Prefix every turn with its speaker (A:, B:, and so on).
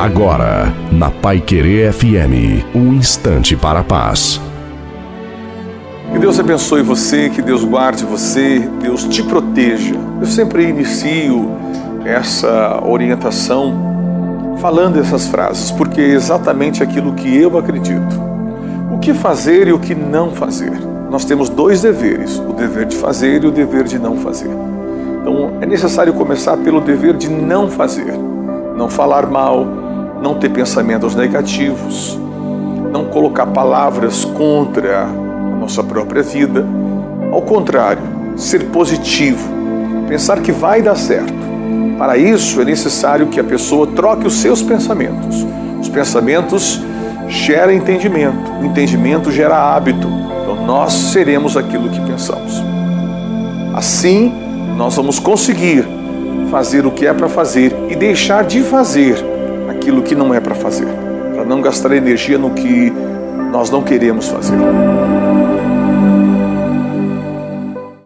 A: Agora, na Pai Querer FM, um instante para a paz.
B: Que Deus abençoe você, que Deus guarde você, Deus te proteja. Eu sempre inicio essa orientação falando essas frases, porque é exatamente aquilo que eu acredito. O que fazer e o que não fazer. Nós temos dois deveres: o dever de fazer e o dever de não fazer. Então é necessário começar pelo dever de não fazer, não falar mal, não ter pensamentos negativos, não colocar palavras contra a nossa própria vida. Ao contrário, ser positivo, pensar que vai dar certo. Para isso é necessário que a pessoa troque os seus pensamentos. Os pensamentos geram entendimento, o entendimento gera hábito. Então nós seremos aquilo que pensamos. Assim, nós vamos conseguir fazer o que é para fazer e deixar de fazer aquilo que não é para fazer, para não gastar energia no que nós não queremos fazer.